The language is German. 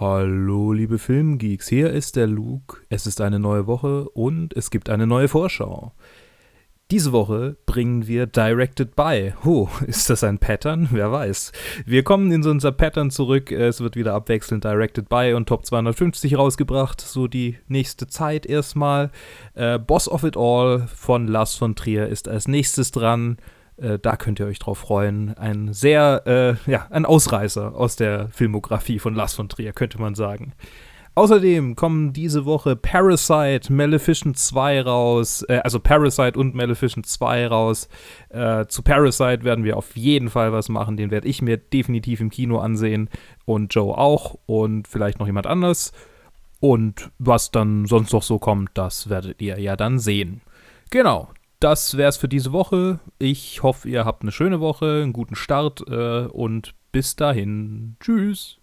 Hallo, liebe Filmgeeks, hier ist der Luke. Es ist eine neue Woche und es gibt eine neue Vorschau. Diese Woche bringen wir Directed by. Oh, ist das ein Pattern? Wer weiß. Wir kommen in so unser Pattern zurück. Es wird wieder abwechselnd Directed by und Top 250 rausgebracht. So die nächste Zeit erstmal. Äh, Boss of It All von Lars von Trier ist als nächstes dran. Äh, da könnt ihr euch drauf freuen. Ein sehr, äh, ja, ein Ausreißer aus der Filmografie von Lars von Trier, könnte man sagen. Außerdem kommen diese Woche Parasite, Maleficent 2 raus, äh, also Parasite und Maleficent 2 raus. Äh, zu Parasite werden wir auf jeden Fall was machen, den werde ich mir definitiv im Kino ansehen und Joe auch und vielleicht noch jemand anders. Und was dann sonst noch so kommt, das werdet ihr ja dann sehen. Genau, das wäre es für diese Woche. Ich hoffe, ihr habt eine schöne Woche, einen guten Start äh, und bis dahin. Tschüss.